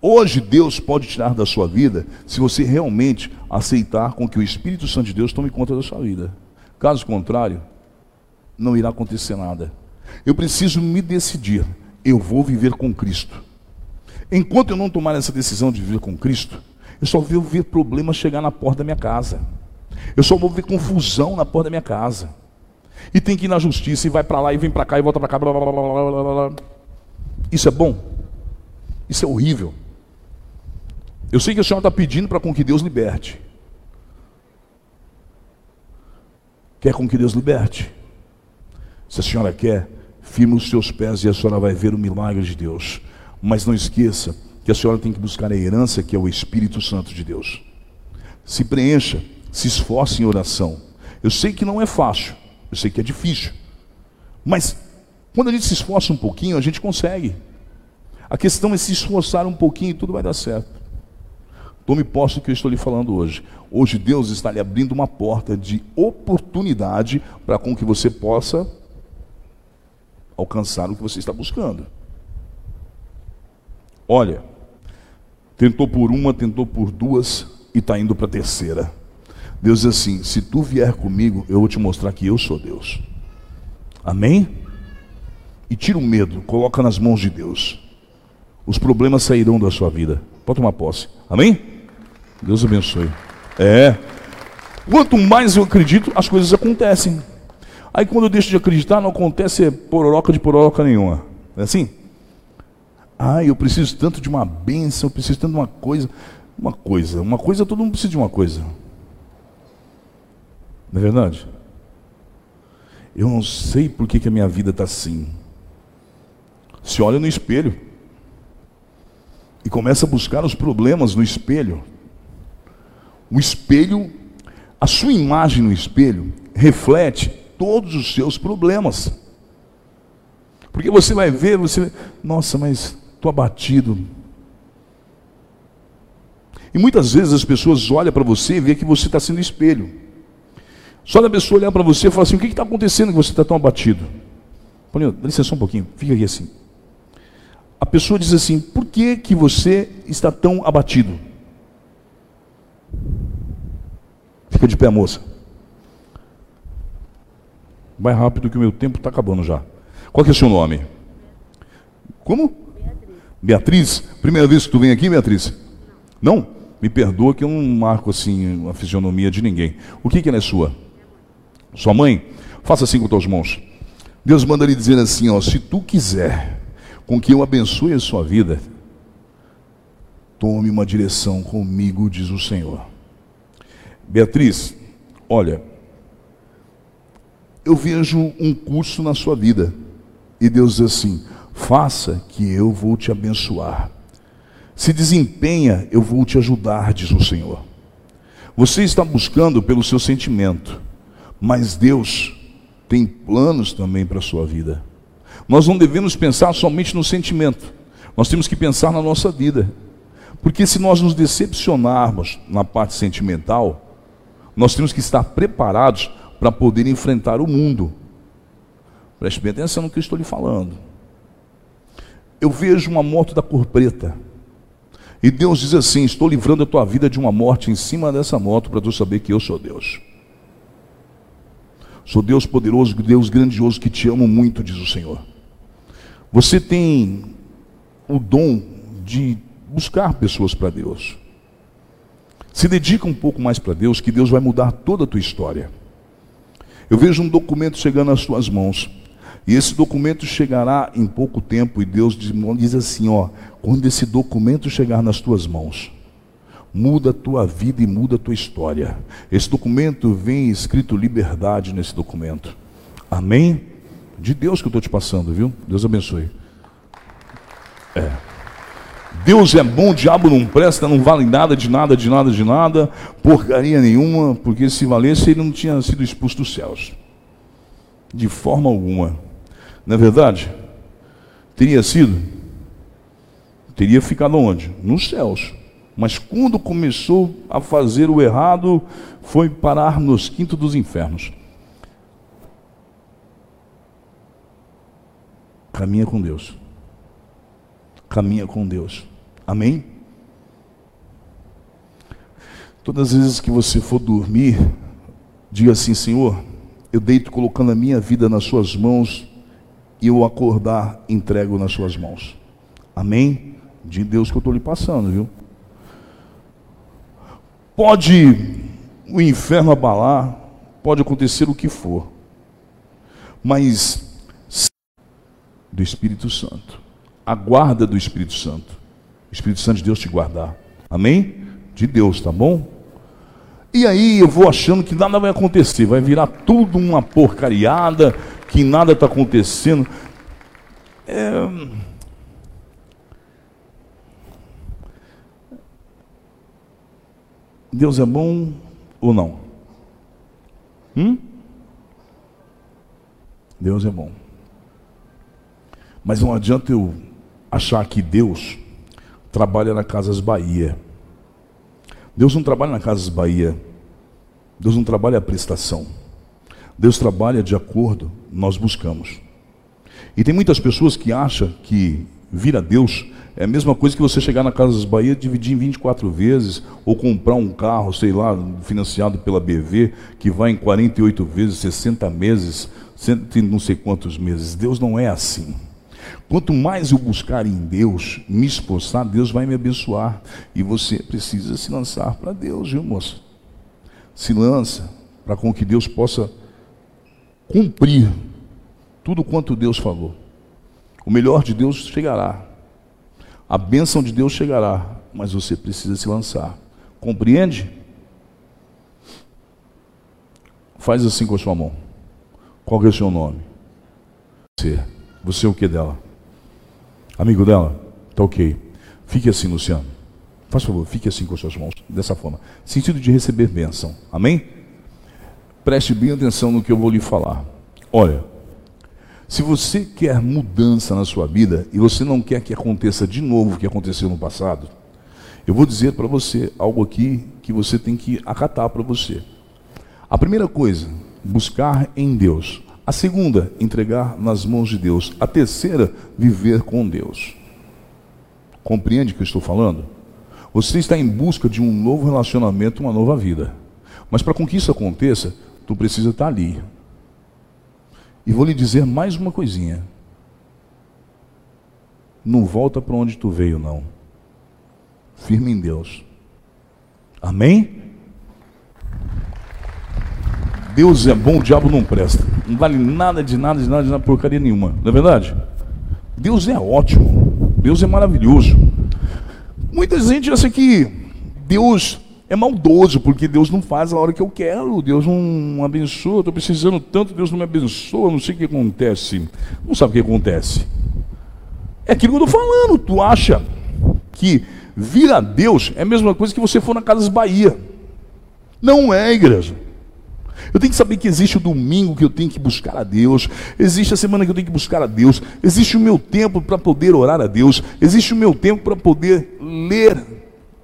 Speaker 1: Hoje Deus pode tirar da sua vida se você realmente aceitar com que o Espírito Santo de Deus tome conta da sua vida. Caso contrário, não irá acontecer nada. Eu preciso me decidir. Eu vou viver com Cristo. Enquanto eu não tomar essa decisão de viver com Cristo, eu só vou ver problemas chegar na porta da minha casa. Eu só vou ver confusão na porta da minha casa. E tem que ir na justiça e vai para lá e vem para cá e volta para cá. Blá, blá, blá, Isso é bom? Isso é horrível. Eu sei que a senhora está pedindo para com que Deus liberte. Quer com que Deus liberte? Se a senhora quer, firme os seus pés e a senhora vai ver o milagre de Deus. Mas não esqueça que a senhora tem que buscar a herança que é o Espírito Santo de Deus. Se preencha, se esforce em oração. Eu sei que não é fácil, eu sei que é difícil. Mas quando a gente se esforça um pouquinho, a gente consegue. A questão é se esforçar um pouquinho e tudo vai dar certo. Tome posse do que eu estou lhe falando hoje. Hoje Deus está lhe abrindo uma porta de oportunidade para com que você possa alcançar o que você está buscando. Olha, tentou por uma, tentou por duas e está indo para a terceira. Deus diz assim: se tu vier comigo, eu vou te mostrar que eu sou Deus. Amém? E tira o medo, coloca nas mãos de Deus. Os problemas sairão da sua vida. Pode tomar posse. Amém? Deus abençoe. É. Quanto mais eu acredito, as coisas acontecem. Aí quando eu deixo de acreditar, não acontece pororoca de pororoca nenhuma. É assim? Ah, eu preciso tanto de uma bênção, eu preciso tanto de uma coisa. Uma coisa. Uma coisa, todo mundo precisa de uma coisa. Não é verdade? Eu não sei por que, que a minha vida está assim. Se olha no espelho e começa a buscar os problemas no espelho. O espelho, a sua imagem no espelho, reflete todos os seus problemas. Porque você vai ver, você, nossa, mas estou abatido. E muitas vezes as pessoas olham para você e vê que você está sendo espelho. Só da pessoa olhar para você e falar assim: o que está acontecendo que você está tão abatido? Paulinho, dá licença um pouquinho, fica aqui assim. A pessoa diz assim: por que, que você está tão abatido? Fica de pé, moça. Vai rápido que o meu tempo está acabando já. Qual que é o seu nome? Como? Beatriz. Beatriz? Primeira vez que tu vem aqui, Beatriz? Não? Me perdoa que eu não marco assim a fisionomia de ninguém. O que, que ela é sua? Sua mãe, faça assim com teus mãos. Deus manda lhe dizer assim: ó, se tu quiser com que eu abençoe a sua vida, tome uma direção comigo, diz o Senhor. Beatriz, olha, eu vejo um curso na sua vida e Deus diz assim: faça que eu vou te abençoar. Se desempenha, eu vou te ajudar, diz o Senhor. Você está buscando pelo seu sentimento. Mas Deus tem planos também para a sua vida. Nós não devemos pensar somente no sentimento, nós temos que pensar na nossa vida. Porque se nós nos decepcionarmos na parte sentimental, nós temos que estar preparados para poder enfrentar o mundo. Preste bem atenção no que eu estou lhe falando. Eu vejo uma moto da cor preta. E Deus diz assim: Estou livrando a tua vida de uma morte em cima dessa moto para tu saber que eu sou Deus. Sou Deus poderoso, Deus grandioso que te amo muito, diz o Senhor. Você tem o dom de buscar pessoas para Deus. Se dedica um pouco mais para Deus, que Deus vai mudar toda a tua história. Eu vejo um documento chegando às tuas mãos. E esse documento chegará em pouco tempo, e Deus diz assim: ó, quando esse documento chegar nas tuas mãos, muda a tua vida e muda a tua história. Esse documento vem escrito liberdade nesse documento. Amém? De Deus que eu estou te passando, viu? Deus abençoe. É. Deus é bom, o diabo não presta, não vale nada, de nada, de nada, de nada, porcaria nenhuma, porque se valesse ele não tinha sido expulso dos céus. De forma alguma. Não é verdade? Teria sido? Teria ficado onde? Nos céus. Mas quando começou a fazer o errado, foi parar nos quintos dos infernos. Caminha com Deus. Caminha com Deus. Amém? Todas as vezes que você for dormir, diga assim: Senhor, eu deito colocando a minha vida nas Suas mãos e eu acordar, entrego nas Suas mãos. Amém? De Deus que eu estou lhe passando, viu? Pode o inferno abalar, pode acontecer o que for. mas do Espírito Santo. A guarda do Espírito Santo. O Espírito Santo de Deus te guardar. Amém? De Deus, tá bom? E aí eu vou achando que nada vai acontecer, vai virar tudo uma porcariada, que nada está acontecendo. É... Deus é bom ou não? Hum? Deus é bom. Mas não adianta eu achar que Deus trabalha na Casas Bahia. Deus não trabalha na Casas Bahia. Deus não trabalha a prestação. Deus trabalha de acordo, nós buscamos. E tem muitas pessoas que acham que vir a Deus é a mesma coisa que você chegar na Casas Bahia, dividir em 24 vezes, ou comprar um carro, sei lá, financiado pela BV, que vai em 48 vezes, 60 meses, cento não sei quantos meses. Deus não é assim. Quanto mais eu buscar em Deus, me esforçar, Deus vai me abençoar. E você precisa se lançar para Deus, viu, moça? Se lança para com que Deus possa cumprir tudo quanto Deus falou. O melhor de Deus chegará. A bênção de Deus chegará, mas você precisa se lançar. Compreende? Faz assim com a sua mão. Qual é o seu nome? Você. Você é o que dela? Amigo dela? Tá ok. Fique assim, Luciano. Faz favor, fique assim com as suas mãos, dessa forma. Sentido de receber bênção. Amém? Preste bem atenção no que eu vou lhe falar. Olha, se você quer mudança na sua vida e você não quer que aconteça de novo o que aconteceu no passado, eu vou dizer para você algo aqui que você tem que acatar para você. A primeira coisa, buscar em Deus. A segunda, entregar nas mãos de Deus. A terceira, viver com Deus. Compreende o que eu estou falando? Você está em busca de um novo relacionamento, uma nova vida. Mas para que isso aconteça, tu precisa estar ali. E vou lhe dizer mais uma coisinha. Não volta para onde tu veio, não. Firme em Deus. Amém? Deus é bom, o diabo não presta. Não vale nada de nada, de nada, de nada, porcaria nenhuma. Não é verdade? Deus é ótimo. Deus é maravilhoso. Muita gente acha que Deus é maldoso, porque Deus não faz a hora que eu quero, Deus não abençoa, estou precisando tanto, Deus não me abençoa, não sei o que acontece. Não sabe o que acontece. É aquilo que eu estou falando. Tu acha que vir a Deus é a mesma coisa que você for na Casas Bahia. Não é, igreja. Eu tenho que saber que existe o domingo que eu tenho que buscar a Deus, existe a semana que eu tenho que buscar a Deus, existe o meu tempo para poder orar a Deus, existe o meu tempo para poder ler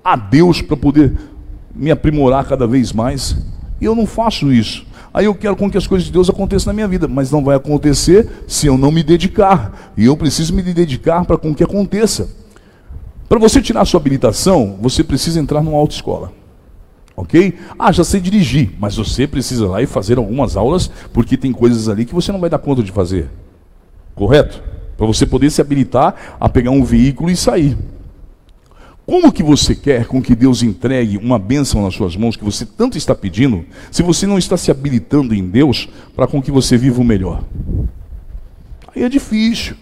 Speaker 1: a Deus, para poder me aprimorar cada vez mais. E eu não faço isso. Aí eu quero com que as coisas de Deus aconteçam na minha vida, mas não vai acontecer se eu não me dedicar. E eu preciso me dedicar para com que aconteça. Para você tirar a sua habilitação, você precisa entrar numa autoescola. Ok? Ah, já sei dirigir, mas você precisa lá e fazer algumas aulas, porque tem coisas ali que você não vai dar conta de fazer. Correto? Para você poder se habilitar a pegar um veículo e sair. Como que você quer com que Deus entregue uma bênção nas suas mãos que você tanto está pedindo, se você não está se habilitando em Deus para com que você viva o melhor? Aí é difícil.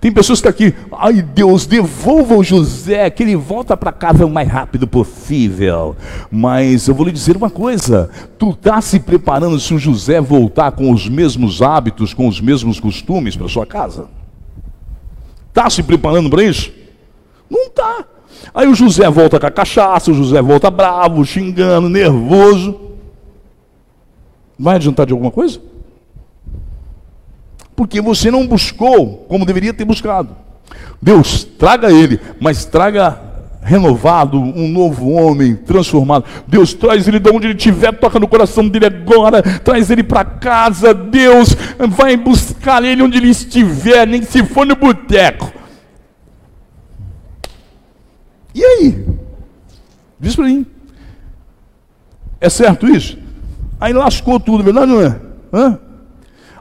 Speaker 1: Tem pessoas que estão aqui, ai Deus, devolva o José, que ele volta para casa o mais rápido possível. Mas eu vou lhe dizer uma coisa: tu está se preparando se o José voltar com os mesmos hábitos, com os mesmos costumes para sua casa? Está se preparando para isso? Não está. Aí o José volta com a cachaça, o José volta bravo, xingando, nervoso. Vai adiantar de alguma coisa? Porque você não buscou como deveria ter buscado. Deus, traga ele, mas traga renovado, um novo homem, transformado. Deus, traz ele de onde ele estiver, toca no coração dele agora, traz ele para casa. Deus, vai buscar ele onde ele estiver, nem se for no boteco. E aí? Diz para mim. É certo isso? Aí lascou tudo, verdade ou não é? Hã?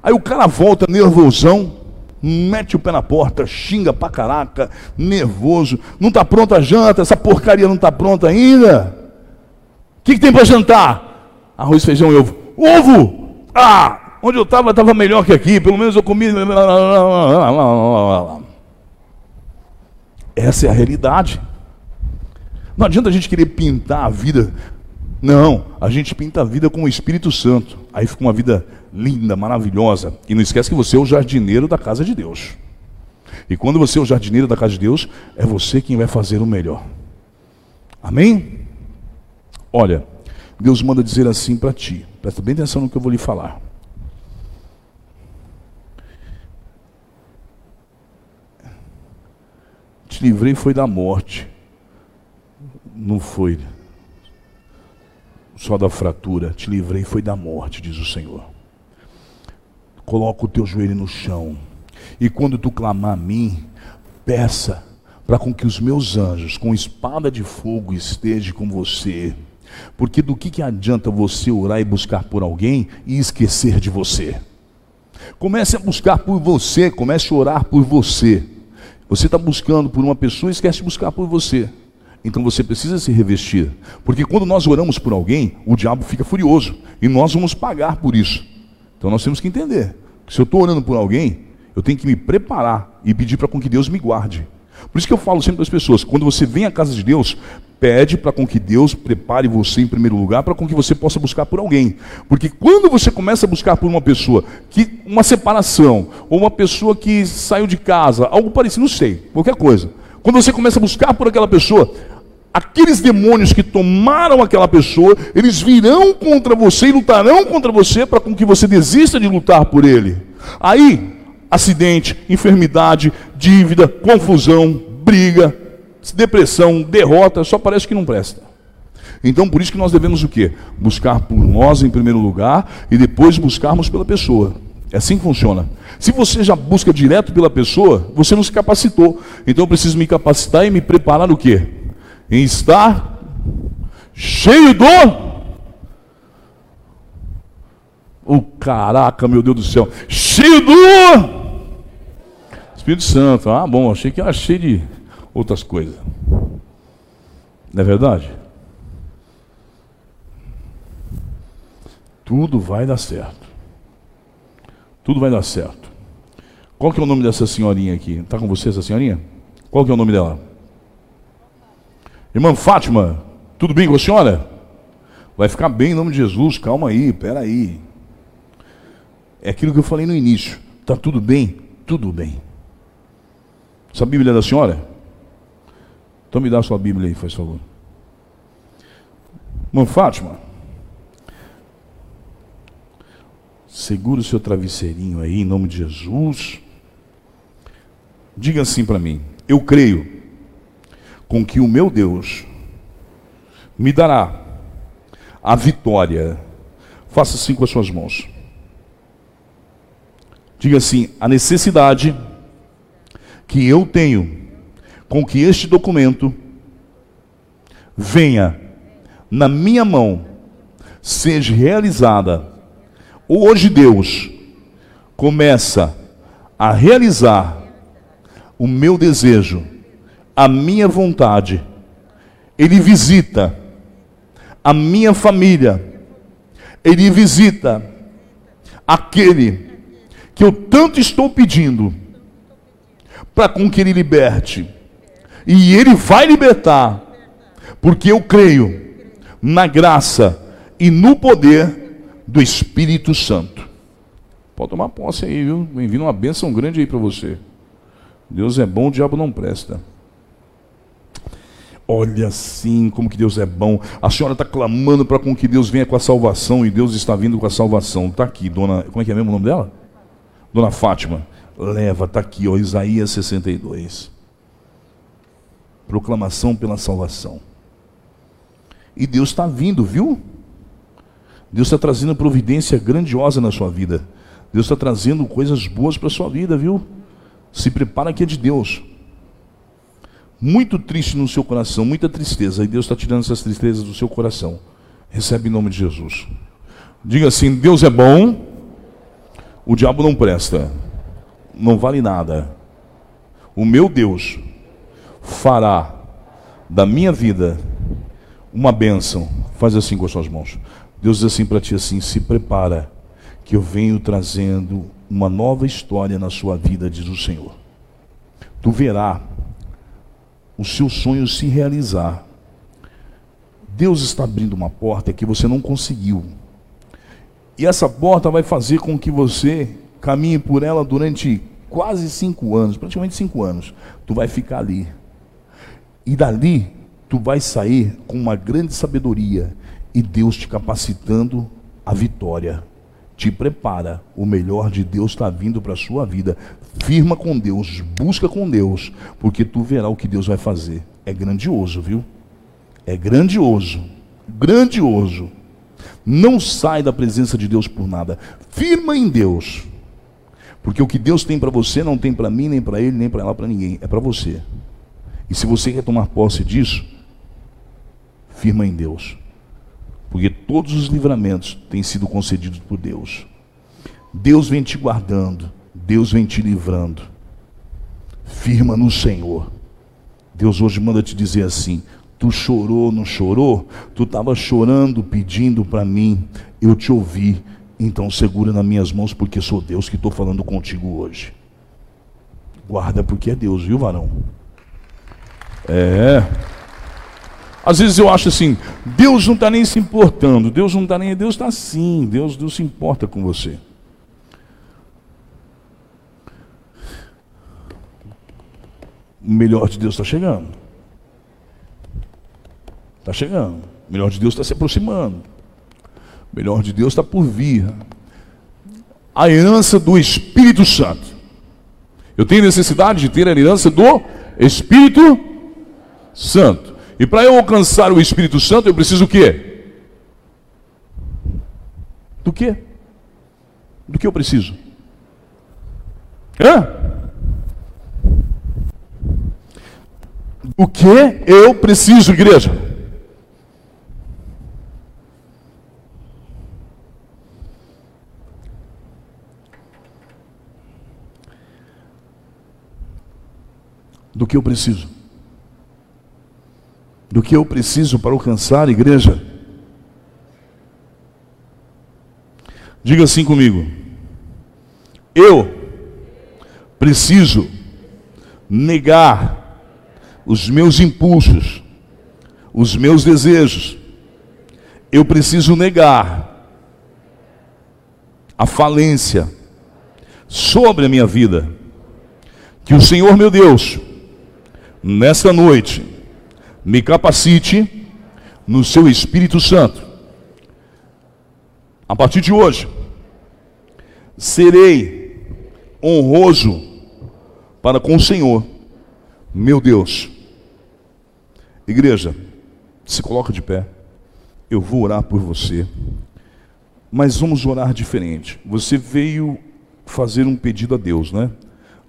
Speaker 1: Aí o cara volta nervosão, mete o pé na porta, xinga pra caraca, nervoso. Não está pronta a janta, essa porcaria não está pronta ainda. O que, que tem para jantar? Arroz, feijão e ovo. Ovo! Ah! onde eu estava estava melhor que aqui, pelo menos eu comi. Essa é a realidade. Não adianta a gente querer pintar a vida. Não, a gente pinta a vida com o Espírito Santo. Aí fica uma vida linda, maravilhosa. E não esquece que você é o jardineiro da casa de Deus. E quando você é o jardineiro da casa de Deus, é você quem vai fazer o melhor. Amém? Olha, Deus manda dizer assim para ti. Presta bem atenção no que eu vou lhe falar. Te livrei foi da morte. Não foi só da fratura. Te livrei foi da morte, diz o Senhor. Coloca o teu joelho no chão. E quando tu clamar a mim, peça para com que os meus anjos, com espada de fogo, estejam com você. Porque do que, que adianta você orar e buscar por alguém e esquecer de você? Comece a buscar por você, comece a orar por você. Você está buscando por uma pessoa e esquece de buscar por você. Então você precisa se revestir. Porque quando nós oramos por alguém, o diabo fica furioso. E nós vamos pagar por isso. Então nós temos que entender. Que se eu estou orando por alguém, eu tenho que me preparar e pedir para com que Deus me guarde. Por isso que eu falo sempre para as pessoas, quando você vem à casa de Deus, pede para com que Deus prepare você em primeiro lugar, para com que você possa buscar por alguém. Porque quando você começa a buscar por uma pessoa que uma separação, ou uma pessoa que saiu de casa, algo parecido, não sei, qualquer coisa. Quando você começa a buscar por aquela pessoa, aqueles demônios que tomaram aquela pessoa, eles virão contra você e lutarão contra você para com que você desista de lutar por ele. Aí, acidente, enfermidade, dívida, confusão, briga, depressão, derrota, só parece que não presta. Então, por isso que nós devemos o quê? Buscar por nós em primeiro lugar e depois buscarmos pela pessoa. É assim que funciona. Se você já busca direto pela pessoa, você não se capacitou. Então eu preciso me capacitar e me preparar o quê? Em estar cheio do. O oh, caraca, meu Deus do céu, cheio do Espírito Santo. Ah, bom, achei que era cheio de outras coisas. Não é verdade? Tudo vai dar certo. Tudo vai dar certo. Qual que é o nome dessa senhorinha aqui? Está com você essa senhorinha? Qual que é o nome dela? Irmã Fátima, tudo bem com a senhora? Vai ficar bem em nome de Jesus, calma aí, peraí. É aquilo que eu falei no início. Está tudo bem? Tudo bem. Essa Bíblia da senhora? Então me dá a sua Bíblia aí, faz favor. Irmã Fátima, segura o seu travesseirinho aí, em nome de Jesus. Diga assim para mim: eu creio com que o meu Deus me dará a vitória. Faça assim com as suas mãos. Diga assim: a necessidade que eu tenho com que este documento venha na minha mão, seja realizada. Hoje Deus começa a realizar o meu desejo a minha vontade, Ele visita a minha família, Ele visita aquele que eu tanto estou pedindo, para com que Ele liberte, e Ele vai libertar, porque eu creio na graça e no poder do Espírito Santo. Pode tomar posse aí, viu? Vem vindo uma bênção grande aí para você. Deus é bom, o diabo não presta. Olha assim como que Deus é bom. A senhora está clamando para com que Deus venha com a salvação e Deus está vindo com a salvação. Está aqui, dona. Como é que é mesmo o nome dela? Dona Fátima. Leva, está aqui, ó, Isaías 62. Proclamação pela salvação. E Deus está vindo, viu? Deus está trazendo providência grandiosa na sua vida. Deus está trazendo coisas boas para a sua vida, viu? Se prepara que é de Deus muito triste no seu coração, muita tristeza, e Deus está tirando essas tristezas do seu coração. Recebe em nome de Jesus. Diga assim: Deus é bom, o diabo não presta, não vale nada. O meu Deus fará da minha vida uma bênção. Faz assim com as suas mãos. Deus diz assim para ti assim: se prepara, que eu venho trazendo uma nova história na sua vida, diz o Senhor. Tu verá os seus sonhos se realizar. Deus está abrindo uma porta que você não conseguiu. E essa porta vai fazer com que você caminhe por ela durante quase cinco anos, praticamente cinco anos. Tu vai ficar ali. E dali, tu vai sair com uma grande sabedoria e Deus te capacitando a vitória. Te prepara, o melhor de Deus está vindo para a sua vida. Firma com Deus, busca com Deus, porque tu verá o que Deus vai fazer. É grandioso, viu? É grandioso, grandioso. Não sai da presença de Deus por nada. Firma em Deus. Porque o que Deus tem para você não tem para mim, nem para ele, nem para ela, para ninguém. É para você. E se você quer tomar posse disso, firma em Deus. Porque todos os livramentos têm sido concedidos por Deus. Deus vem te guardando, Deus vem te livrando. Firma no Senhor. Deus hoje manda te dizer assim: tu chorou, não chorou? Tu estava chorando, pedindo para mim, eu te ouvi. Então segura nas minhas mãos, porque sou Deus que estou falando contigo hoje. Guarda, porque é Deus, viu, varão? É. Às vezes eu acho assim, Deus não está nem se importando, Deus não está nem. Deus está sim, Deus, Deus se importa com você. O melhor de Deus está chegando. Está chegando. O melhor de Deus está se aproximando. O melhor de Deus está por vir. A herança do Espírito Santo. Eu tenho necessidade de ter a herança do Espírito Santo. E para eu alcançar o Espírito Santo, eu preciso o quê? Do quê? Do que eu preciso? Hã? O que eu preciso, igreja? Do que eu preciso? Do que eu preciso para alcançar a igreja. Diga assim comigo. Eu preciso negar os meus impulsos, os meus desejos. Eu preciso negar a falência sobre a minha vida. Que o Senhor meu Deus, nesta noite, me capacite no seu Espírito Santo. A partir de hoje, serei honroso para com o Senhor, meu Deus. Igreja, se coloca de pé. Eu vou orar por você. Mas vamos orar diferente. Você veio fazer um pedido a Deus, né?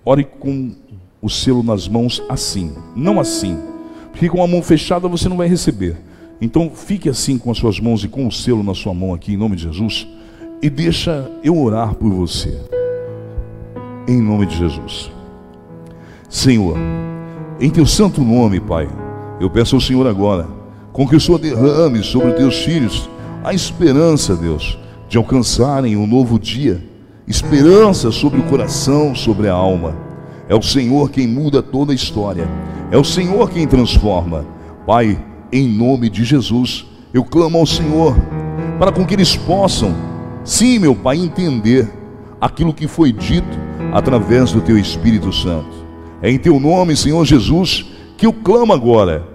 Speaker 1: Ore com o selo nas mãos assim, não assim porque com a mão fechada você não vai receber. Então fique assim com as suas mãos e com o selo na sua mão aqui, em nome de Jesus, e deixa eu orar por você. Em nome de Jesus. Senhor, em teu santo nome, Pai, eu peço ao Senhor agora, com que o Senhor derrame sobre os teus filhos a esperança, Deus, de alcançarem um novo dia, esperança sobre o coração, sobre a alma. É o Senhor quem muda toda a história. É o Senhor quem transforma. Pai, em nome de Jesus, eu clamo ao Senhor para com que eles possam, sim, meu Pai, entender aquilo que foi dito através do teu Espírito Santo. É em teu nome, Senhor Jesus, que eu clamo agora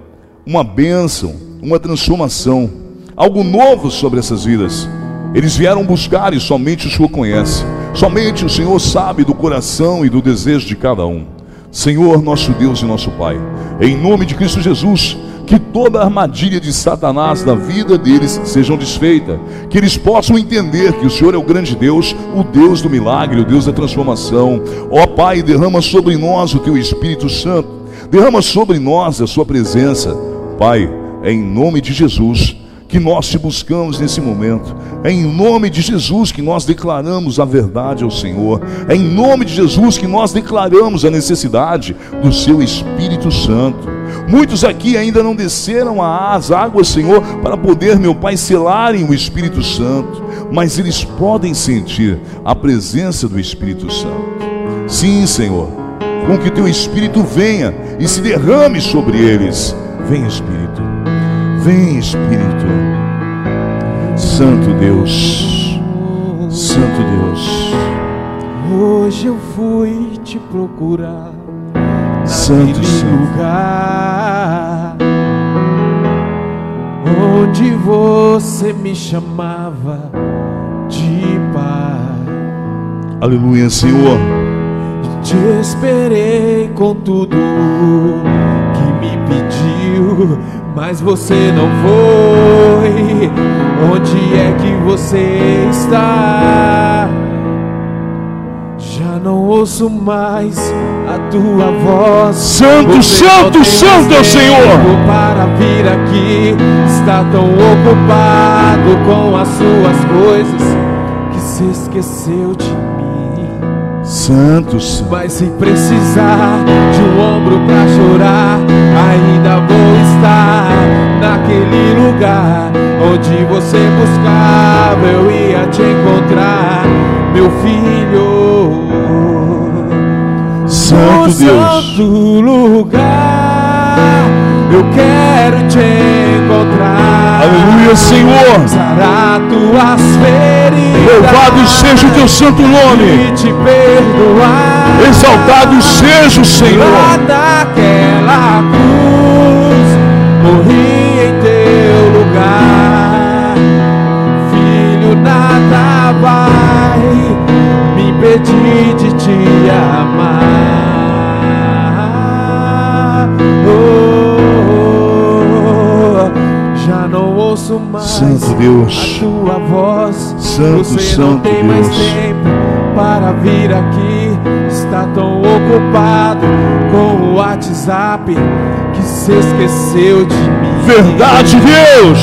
Speaker 1: uma bênção, uma transformação, algo novo sobre essas vidas. Eles vieram buscar e somente o Senhor conhece. Somente o Senhor sabe do coração e do desejo de cada um. Senhor, nosso Deus e nosso Pai, em nome de Cristo Jesus, que toda armadilha de Satanás na vida deles sejam desfeita, que eles possam entender que o Senhor é o grande Deus, o Deus do milagre, o Deus da transformação. Ó Pai, derrama sobre nós o teu Espírito Santo, derrama sobre nós a sua presença. Pai, em nome de Jesus, que nós te buscamos nesse momento. É em nome de Jesus que nós declaramos a verdade ao Senhor. É em nome de Jesus que nós declaramos a necessidade do seu Espírito Santo. Muitos aqui ainda não desceram às águas, Senhor, para poder, meu Pai, selarem o Espírito Santo, mas eles podem sentir a presença do Espírito Santo. Sim, Senhor, com que teu Espírito venha e se derrame sobre eles. Vem, Espírito, vem, Espírito, Santo Deus, Santo Deus.
Speaker 2: Hoje eu fui te procurar
Speaker 1: Santo,
Speaker 2: lugar onde você me chamava de pai.
Speaker 1: Aleluia, Senhor.
Speaker 2: Te esperei com tudo que me pediu, mas você não foi. Onde é que você está? Já não ouço mais a tua voz.
Speaker 1: Santo,
Speaker 2: Você
Speaker 1: santo, santo é o Senhor.
Speaker 2: Para vir aqui, está tão ocupado com as suas coisas que se esqueceu de mim.
Speaker 1: Santo, Santo.
Speaker 2: Mas se precisar de um ombro pra chorar, ainda vou estar naquele lugar onde você buscava, eu ia te encontrar, meu filho.
Speaker 1: Santo
Speaker 2: no
Speaker 1: Deus.
Speaker 2: santo lugar, eu quero te encontrar.
Speaker 1: Aleluia, Senhor.
Speaker 2: Sarar tuas feridas.
Speaker 1: Louvado seja o teu santo nome.
Speaker 2: E te perdoar.
Speaker 1: Exaltado seja o Senhor.
Speaker 2: Lá daquela cruz, morri em teu lugar. Filho, nada vai me impedir de te amar. Não ouço mais
Speaker 1: Santo Deus.
Speaker 2: a tua voz.
Speaker 1: Santo,
Speaker 2: Você não
Speaker 1: Santo
Speaker 2: tem mais
Speaker 1: Deus.
Speaker 2: tempo para vir aqui. Está tão ocupado com o WhatsApp que se esqueceu de mim.
Speaker 1: Verdade, Deus.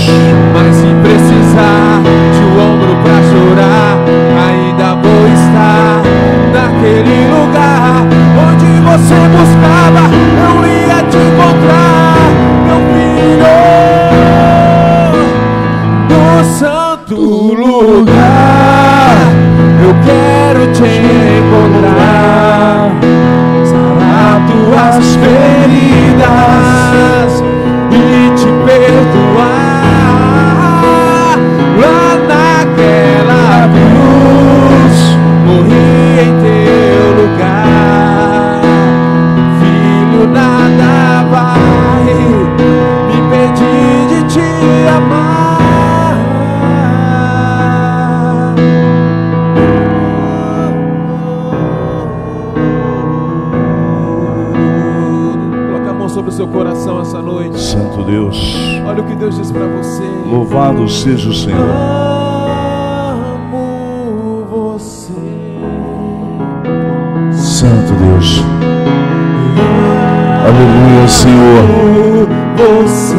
Speaker 2: Mas se precisar de um ombro pra chorar, ainda vou estar naquele lugar onde você buscava. Eu ia te encontrar, meu filho, santo lugar. Eu quero te encontrar, sarar tuas feridas
Speaker 1: Deus.
Speaker 2: Olha o que Deus diz para você.
Speaker 1: Louvado seja o Senhor.
Speaker 2: Amo você.
Speaker 1: Santo Deus. Aleluia, Senhor.
Speaker 2: Amo você,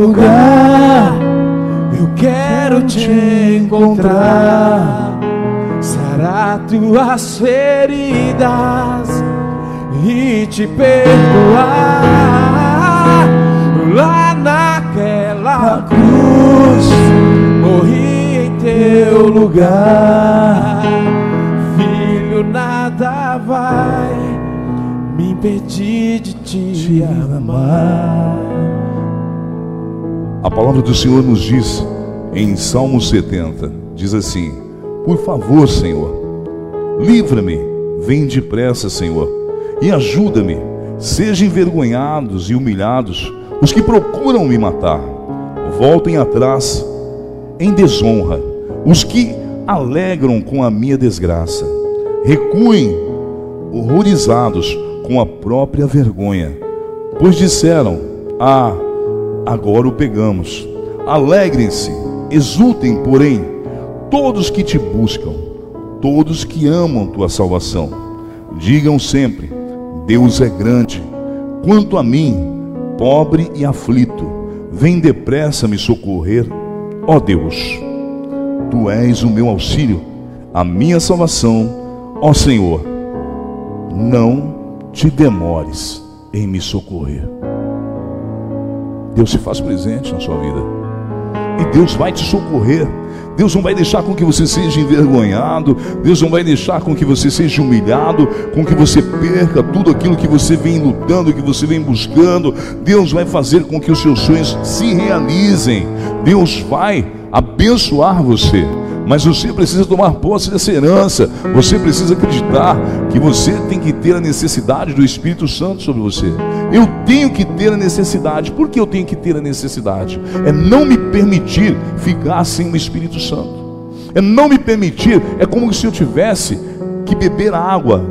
Speaker 2: lugar. Eu quero te encontrar, sarar tuas feridas e te perdoar
Speaker 1: palavra do Senhor nos diz em Salmo 70, diz assim: Por favor, Senhor, livra-me, vem depressa, Senhor, e ajuda-me. Sejam envergonhados e humilhados os que procuram me matar. Voltem atrás em desonra os que alegram com a minha desgraça. recuem horrorizados com a própria vergonha, pois disseram: Ah, agora o pegamos. Alegrem-se, exultem, porém, todos que te buscam, todos que amam tua salvação. Digam sempre: Deus é grande. Quanto a mim, pobre e aflito, vem depressa me socorrer, ó Deus. Tu és o meu auxílio, a minha salvação, ó Senhor. Não te demores em me socorrer. Deus se faz presente na sua vida. E Deus vai te socorrer. Deus não vai deixar com que você seja envergonhado, Deus não vai deixar com que você seja humilhado, com que você perca tudo aquilo que você vem lutando, que você vem buscando. Deus vai fazer com que os seus sonhos se realizem. Deus vai abençoar você. Mas você precisa tomar posse dessa herança. Você precisa acreditar que você tem que ter a necessidade do Espírito Santo sobre você. Eu tenho que ter a necessidade. Por que eu tenho que ter a necessidade? É não me permitir ficar sem o Espírito Santo. É não me permitir. É como se eu tivesse que beber água.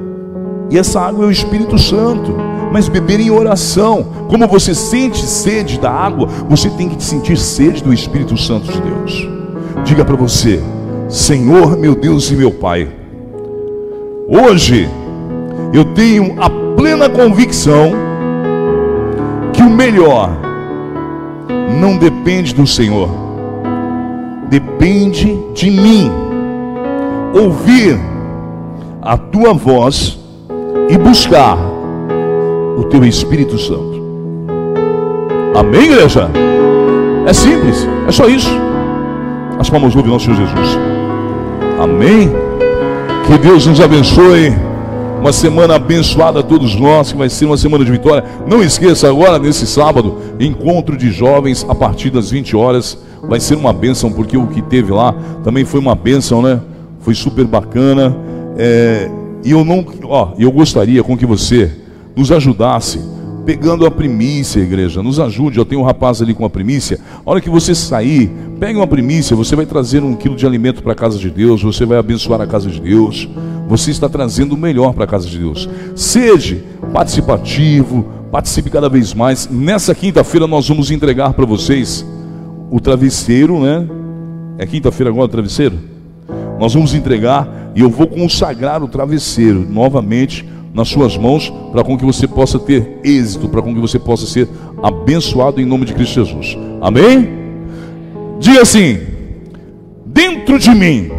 Speaker 1: E essa água é o Espírito Santo mas beber em oração. Como você sente sede da água, você tem que sentir sede do Espírito Santo de Deus. Diga para você, Senhor, meu Deus e meu Pai, hoje eu tenho a plena convicção que o melhor não depende do Senhor, depende de mim. Ouvir a tua voz e buscar o teu Espírito Santo. Amém, igreja? É simples, é só isso. As palmas do nosso Senhor Jesus. Amém? Que Deus nos abençoe. Uma semana abençoada a todos nós, que vai ser uma semana de vitória. Não esqueça agora, nesse sábado, encontro de jovens a partir das 20 horas. Vai ser uma bênção, porque o que teve lá também foi uma bênção, né? Foi super bacana. É, e eu não, ó, eu gostaria com que você nos ajudasse pegando a primícia, igreja. Nos ajude. Eu tenho um rapaz ali com a primícia. A hora que você sair, pegue uma primícia. Você vai trazer um quilo de alimento para a casa de Deus. Você vai abençoar a casa de Deus. Você está trazendo o melhor para a casa de Deus. Seja participativo. Participe cada vez mais. Nessa quinta-feira nós vamos entregar para vocês o travesseiro, né? É quinta-feira agora o travesseiro? Nós vamos entregar e eu vou consagrar o travesseiro novamente nas suas mãos para com que você possa ter êxito, para com que você possa ser abençoado em nome de Cristo Jesus. Amém? Diga assim: dentro de mim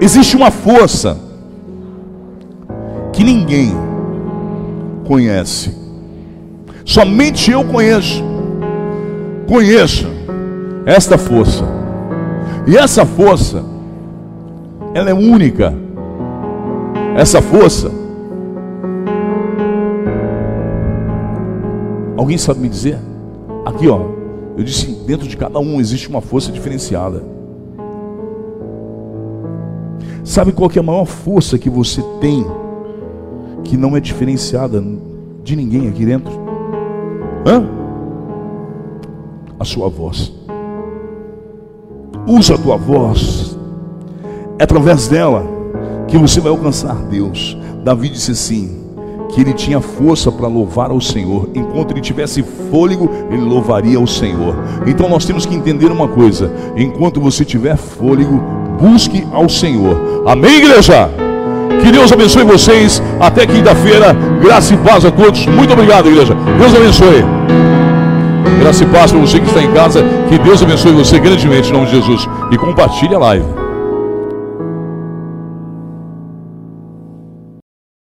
Speaker 1: existe uma força que ninguém conhece. Somente eu conheço. Conheço esta força. E essa força ela é única. Essa força Alguém sabe me dizer? Aqui, ó. Eu disse: dentro de cada um existe uma força diferenciada. Sabe qual é a maior força que você tem que não é diferenciada de ninguém aqui dentro? Hã? A sua voz. Usa a tua voz. É através dela que você vai alcançar Deus. Davi disse assim: que ele tinha força para louvar ao Senhor. Enquanto ele tivesse fôlego, ele louvaria ao Senhor. Então nós temos que entender uma coisa: enquanto você tiver fôlego, busque ao Senhor. Amém, igreja? Que Deus abençoe vocês. Até quinta-feira. Graça e paz a todos. Muito obrigado, igreja. Deus abençoe. Graça e paz para você que está em casa. Que Deus abençoe você grandemente em nome de Jesus. E compartilhe a live.